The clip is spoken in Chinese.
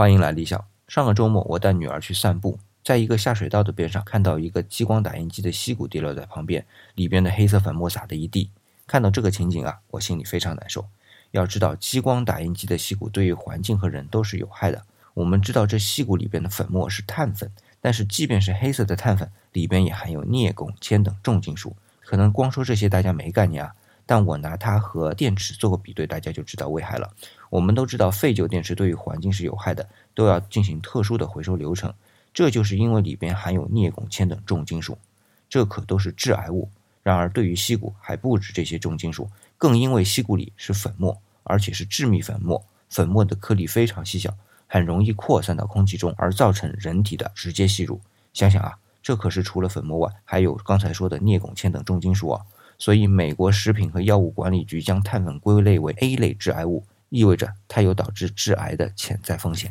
欢迎来理想。上个周末，我带女儿去散步，在一个下水道的边上，看到一个激光打印机的硒鼓跌落在旁边，里边的黑色粉末撒的一地。看到这个情景啊，我心里非常难受。要知道，激光打印机的硒鼓对于环境和人都是有害的。我们知道这硒鼓里边的粉末是碳粉，但是即便是黑色的碳粉，里边也含有镍、汞、铅等重金属。可能光说这些大家没概念啊。但我拿它和电池做个比对，大家就知道危害了。我们都知道废旧电池对于环境是有害的，都要进行特殊的回收流程。这就是因为里边含有镍、汞、铅等重金属，这可都是致癌物。然而对于硒鼓还不止这些重金属，更因为硒鼓里是粉末，而且是致密粉末，粉末的颗粒非常细小，很容易扩散到空气中，而造成人体的直接吸入。想想啊，这可是除了粉末外，还有刚才说的镍、汞、铅等重金属啊。所以，美国食品和药物管理局将碳粉归类为 A 类致癌物，意味着它有导致致癌的潜在风险。